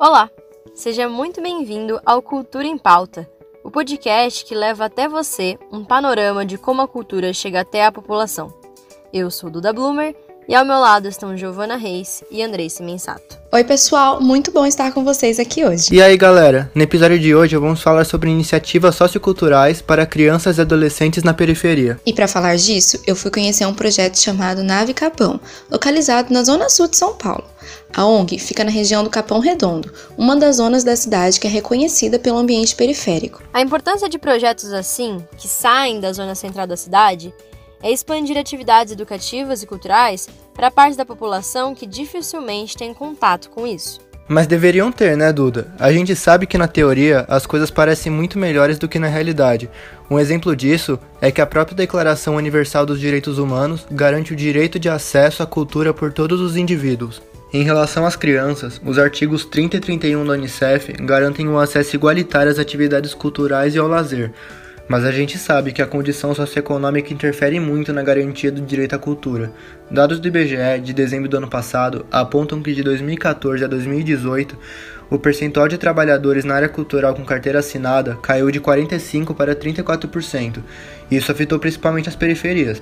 Olá, seja muito bem-vindo ao Cultura em Pauta, o podcast que leva até você um panorama de como a cultura chega até a população. Eu sou Duda Bloomer e ao meu lado estão Giovana Reis e Andrei Mensato. Oi, pessoal, muito bom estar com vocês aqui hoje. E aí, galera? No episódio de hoje vamos falar sobre iniciativas socioculturais para crianças e adolescentes na periferia. E para falar disso, eu fui conhecer um projeto chamado Nave Capão, localizado na zona sul de São Paulo. A ONG fica na região do Capão Redondo, uma das zonas da cidade que é reconhecida pelo ambiente periférico. A importância de projetos assim, que saem da zona central da cidade, é expandir atividades educativas e culturais para parte da população que dificilmente tem contato com isso. Mas deveriam ter, né, Duda? A gente sabe que na teoria as coisas parecem muito melhores do que na realidade. Um exemplo disso é que a própria Declaração Universal dos Direitos Humanos garante o direito de acesso à cultura por todos os indivíduos. Em relação às crianças, os artigos 30 e 31 da Unicef garantem o acesso igualitário às atividades culturais e ao lazer, mas a gente sabe que a condição socioeconômica interfere muito na garantia do direito à cultura. Dados do IBGE de dezembro do ano passado apontam que de 2014 a 2018, o percentual de trabalhadores na área cultural com carteira assinada caiu de 45% para 34%. Isso afetou principalmente as periferias.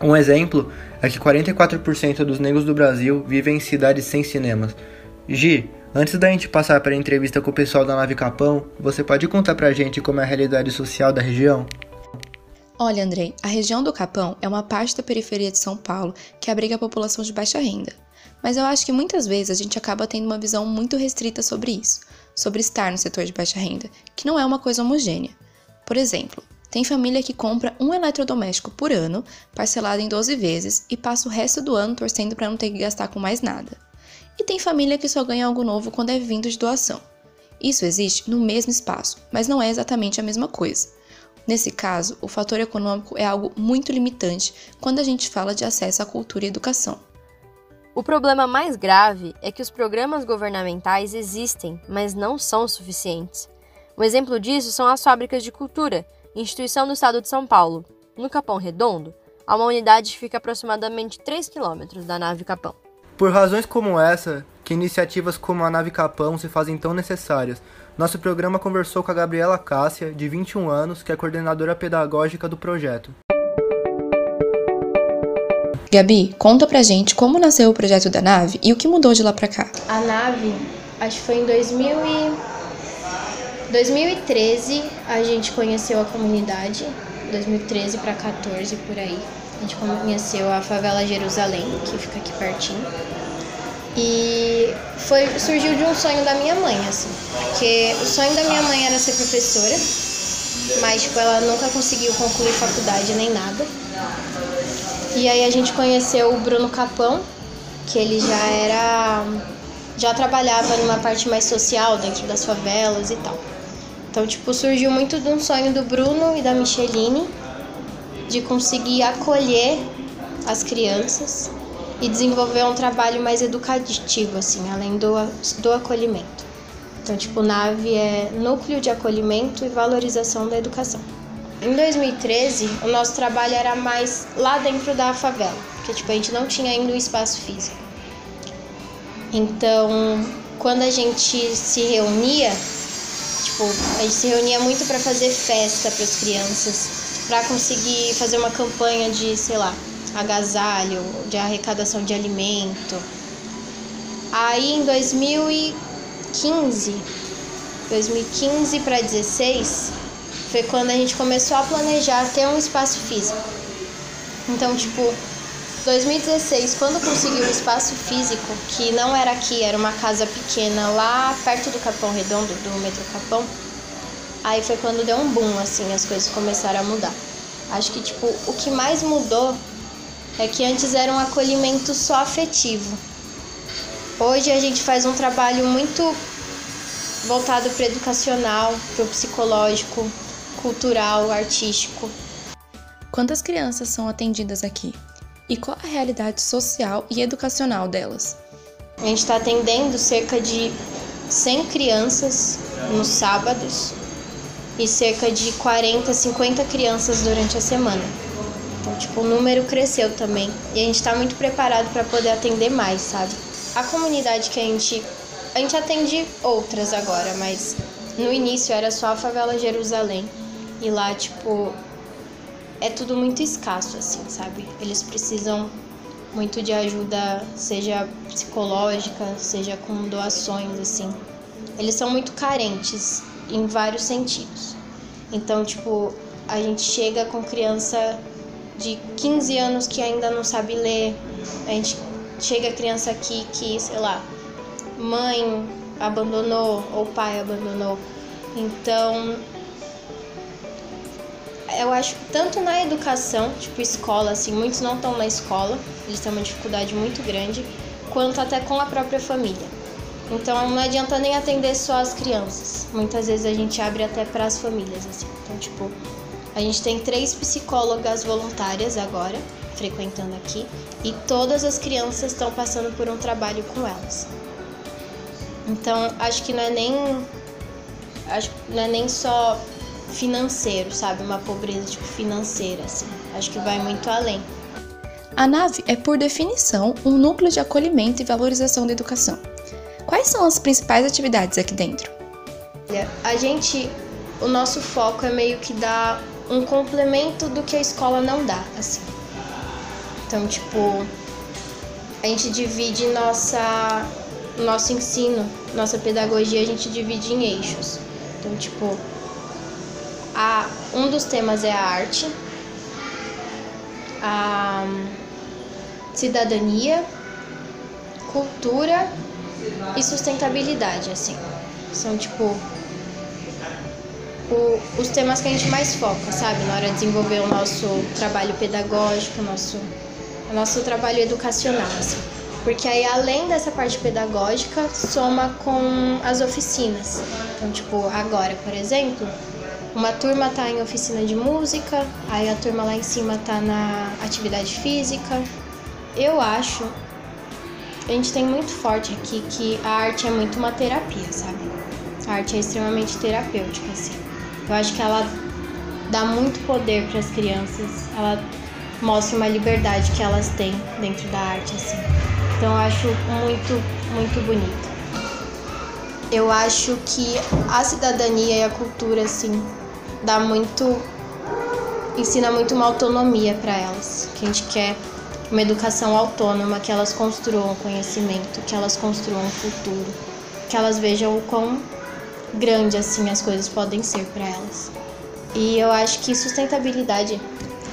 Um exemplo é que 44% dos negros do Brasil vivem em cidades sem cinemas. Gi, Antes da gente passar para a entrevista com o pessoal da Nave Capão, você pode contar para a gente como é a realidade social da região? Olha, Andrei, a região do Capão é uma parte da periferia de São Paulo que abriga a população de baixa renda. Mas eu acho que muitas vezes a gente acaba tendo uma visão muito restrita sobre isso, sobre estar no setor de baixa renda, que não é uma coisa homogênea. Por exemplo, tem família que compra um eletrodoméstico por ano, parcelado em 12 vezes, e passa o resto do ano torcendo para não ter que gastar com mais nada e tem família que só ganha algo novo quando é vindo de doação. Isso existe no mesmo espaço, mas não é exatamente a mesma coisa. Nesse caso, o fator econômico é algo muito limitante quando a gente fala de acesso à cultura e educação. O problema mais grave é que os programas governamentais existem, mas não são suficientes. Um exemplo disso são as fábricas de cultura, instituição do estado de São Paulo. No Capão Redondo, há uma unidade que fica aproximadamente 3 quilômetros da nave Capão. Por razões como essa, que iniciativas como a Nave Capão se fazem tão necessárias, nosso programa conversou com a Gabriela Cássia, de 21 anos, que é coordenadora pedagógica do projeto. Gabi, conta pra gente como nasceu o projeto da nave e o que mudou de lá pra cá. A nave, acho que foi em 2000 e... 2013 a gente conheceu a comunidade, 2013 para 14 por aí. A gente conheceu a favela Jerusalém, que fica aqui pertinho. E foi surgiu de um sonho da minha mãe, assim. Porque o sonho da minha mãe era ser professora, mas tipo, ela nunca conseguiu concluir faculdade nem nada. E aí a gente conheceu o Bruno Capão, que ele já era já trabalhava numa parte mais social dentro das favelas e tal. Então, tipo, surgiu muito de um sonho do Bruno e da Micheline de conseguir acolher as crianças e desenvolver um trabalho mais educativo, assim, além do, do acolhimento. Então, tipo, NAVE é Núcleo de Acolhimento e Valorização da Educação. Em 2013, o nosso trabalho era mais lá dentro da favela, porque tipo, a gente não tinha ainda um espaço físico. Então, quando a gente se reunia, tipo, a gente se reunia muito para fazer festa para as crianças, para conseguir fazer uma campanha de, sei lá, agasalho, de arrecadação de alimento. Aí em 2015, 2015 para 16, foi quando a gente começou a planejar ter um espaço físico. Então, tipo, 2016, quando conseguiu um espaço físico, que não era aqui, era uma casa pequena lá perto do Capão Redondo, do metrô Capão, Aí foi quando deu um boom, assim, as coisas começaram a mudar. Acho que, tipo, o que mais mudou é que antes era um acolhimento só afetivo. Hoje a gente faz um trabalho muito voltado para educacional, para o psicológico, cultural, artístico. Quantas crianças são atendidas aqui? E qual a realidade social e educacional delas? A gente está atendendo cerca de 100 crianças nos sábados e cerca de 40, 50 crianças durante a semana. Então, tipo, o número cresceu também e a gente está muito preparado para poder atender mais, sabe? A comunidade que a gente a gente atende outras agora, mas no início era só a favela Jerusalém. E lá, tipo, é tudo muito escasso, assim, sabe? Eles precisam muito de ajuda, seja psicológica, seja com doações, assim. Eles são muito carentes em vários sentidos. Então, tipo, a gente chega com criança de 15 anos que ainda não sabe ler, a gente chega criança aqui que, sei lá, mãe abandonou ou pai abandonou. Então, eu acho que tanto na educação, tipo escola, assim, muitos não estão na escola, eles têm uma dificuldade muito grande, quanto até com a própria família. Então não adianta nem atender só as crianças. Muitas vezes a gente abre até para as famílias, assim. Então, tipo, a gente tem três psicólogas voluntárias agora frequentando aqui e todas as crianças estão passando por um trabalho com elas. Então, acho que não é nem acho não é nem só financeiro, sabe? Uma pobreza tipo financeira assim. Acho que vai muito além. A nave é por definição um núcleo de acolhimento e valorização da educação. Quais são as principais atividades aqui dentro? A gente, o nosso foco é meio que dar um complemento do que a escola não dá, assim. Então, tipo, a gente divide nossa nosso ensino, nossa pedagogia, a gente divide em eixos. Então, tipo, a, um dos temas é a arte, a cidadania, cultura e sustentabilidade, assim. São tipo o, os temas que a gente mais foca, sabe? Na hora de desenvolver o nosso trabalho pedagógico, o nosso, o nosso trabalho educacional, assim. Porque aí, além dessa parte pedagógica, soma com as oficinas. Então, tipo, agora, por exemplo, uma turma tá em oficina de música, aí a turma lá em cima tá na atividade física. Eu acho, a gente tem muito forte aqui que a arte é muito uma terapia, sabe? A arte é extremamente terapêutica, assim. Eu acho que ela dá muito poder para as crianças, ela mostra uma liberdade que elas têm dentro da arte, assim. Então eu acho muito, muito bonito. Eu acho que a cidadania e a cultura, assim, dá muito. ensina muito uma autonomia para elas. Que a gente quer uma educação autônoma, que elas construam conhecimento, que elas construam um futuro, que elas vejam o quão grande assim as coisas podem ser para elas. E eu acho que sustentabilidade,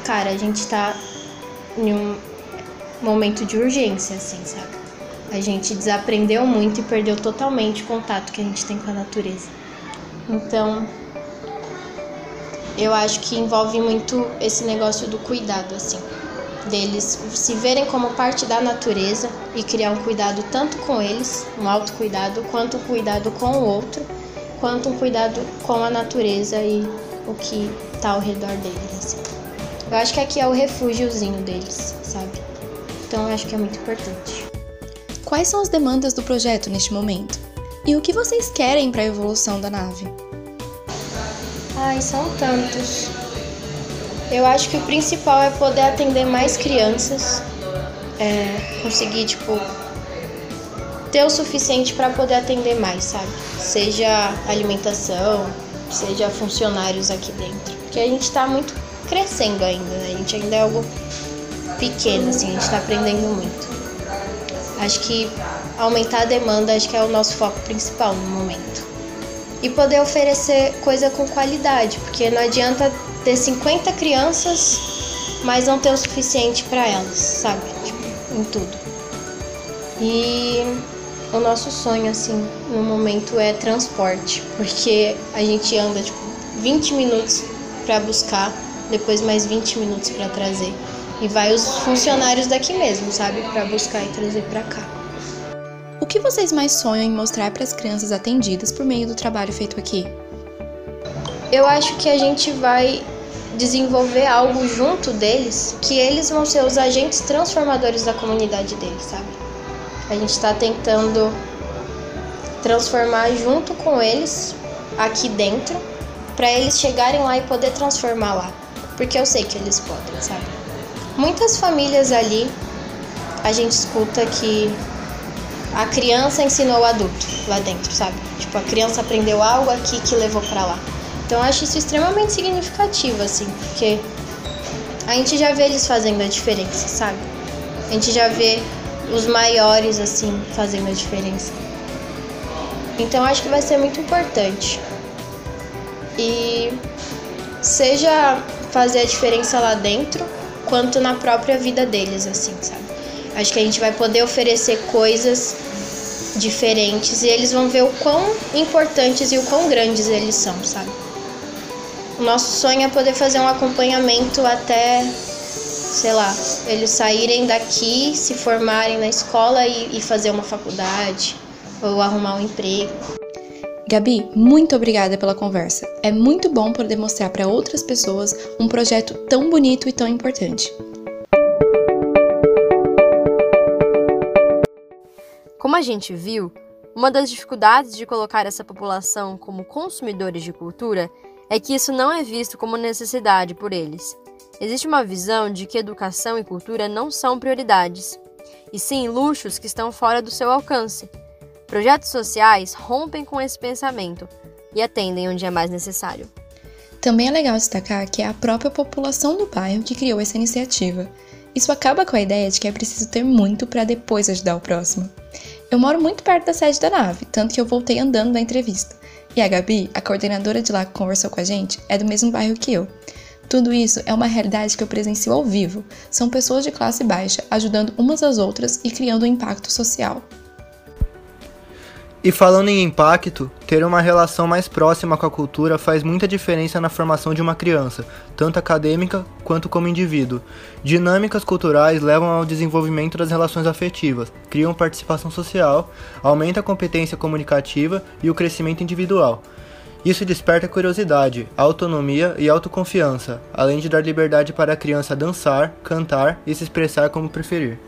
cara, a gente tá em um momento de urgência, assim, sabe? A gente desaprendeu muito e perdeu totalmente o contato que a gente tem com a natureza. Então, eu acho que envolve muito esse negócio do cuidado, assim, deles se verem como parte da natureza e criar um cuidado tanto com eles, um autocuidado, quanto um cuidado com o outro quanto um cuidado com a natureza e o que está ao redor deles. Assim. Eu acho que aqui é o refúgiozinho deles, sabe? Então eu acho que é muito importante. Quais são as demandas do projeto neste momento? E o que vocês querem para a evolução da nave? Ai, são tantos. Eu acho que o principal é poder atender mais crianças, é, conseguir, tipo, ter o suficiente para poder atender mais, sabe? Seja alimentação, seja funcionários aqui dentro. Porque a gente está muito crescendo ainda, né? A gente ainda é algo pequeno, assim, a gente está aprendendo muito. Acho que aumentar a demanda acho que é o nosso foco principal no momento. E poder oferecer coisa com qualidade, porque não adianta ter 50 crianças, mas não ter o suficiente para elas, sabe? Tipo, em tudo. E o nosso sonho, assim, no momento é transporte, porque a gente anda, tipo, 20 minutos para buscar, depois mais 20 minutos para trazer. E vai os funcionários daqui mesmo, sabe? Para buscar e trazer para cá. Que vocês mais sonham em mostrar para as crianças atendidas por meio do trabalho feito aqui? Eu acho que a gente vai desenvolver algo junto deles, que eles vão ser os agentes transformadores da comunidade deles, sabe? A gente está tentando transformar junto com eles aqui dentro, para eles chegarem lá e poder transformar lá, porque eu sei que eles podem, sabe? Muitas famílias ali a gente escuta que a criança ensinou o adulto lá dentro, sabe? Tipo, a criança aprendeu algo aqui que levou para lá. Então eu acho isso extremamente significativo, assim, porque a gente já vê eles fazendo a diferença, sabe? A gente já vê os maiores, assim, fazendo a diferença. Então acho que vai ser muito importante. E seja fazer a diferença lá dentro, quanto na própria vida deles, assim, sabe? Acho que a gente vai poder oferecer coisas diferentes e eles vão ver o quão importantes e o quão grandes eles são, sabe? O nosso sonho é poder fazer um acompanhamento até, sei lá, eles saírem daqui, se formarem na escola e, e fazer uma faculdade ou arrumar um emprego. Gabi, muito obrigada pela conversa. É muito bom poder mostrar para outras pessoas um projeto tão bonito e tão importante. Como a gente viu, uma das dificuldades de colocar essa população como consumidores de cultura é que isso não é visto como necessidade por eles. Existe uma visão de que educação e cultura não são prioridades, e sim luxos que estão fora do seu alcance. Projetos sociais rompem com esse pensamento e atendem onde é mais necessário. Também é legal destacar que é a própria população do bairro que criou essa iniciativa. Isso acaba com a ideia de que é preciso ter muito para depois ajudar o próximo. Eu moro muito perto da sede da nave, tanto que eu voltei andando da entrevista. E a Gabi, a coordenadora de lá que conversou com a gente, é do mesmo bairro que eu. Tudo isso é uma realidade que eu presencio ao vivo. São pessoas de classe baixa ajudando umas às outras e criando um impacto social. E falando em impacto, ter uma relação mais próxima com a cultura faz muita diferença na formação de uma criança, tanto acadêmica quanto como indivíduo. Dinâmicas culturais levam ao desenvolvimento das relações afetivas, criam participação social, aumenta a competência comunicativa e o crescimento individual. Isso desperta curiosidade, autonomia e autoconfiança, além de dar liberdade para a criança dançar, cantar e se expressar como preferir.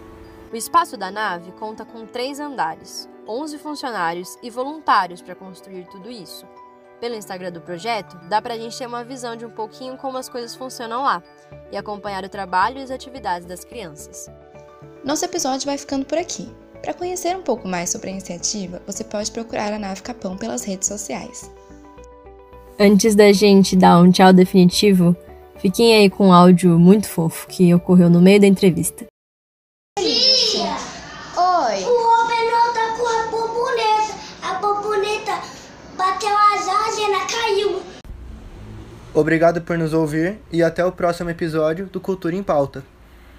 O espaço da nave conta com três andares, 11 funcionários e voluntários para construir tudo isso. Pelo Instagram do projeto, dá para a gente ter uma visão de um pouquinho como as coisas funcionam lá e acompanhar o trabalho e as atividades das crianças. Nosso episódio vai ficando por aqui. Para conhecer um pouco mais sobre a iniciativa, você pode procurar a Nave Capão pelas redes sociais. Antes da gente dar um tchau definitivo, fiquem aí com um áudio muito fofo que ocorreu no meio da entrevista. Oi. O Robert tá com a borboleta. A borboleta bateu as asas e ela caiu. Obrigado por nos ouvir e até o próximo episódio do Cultura em Pauta.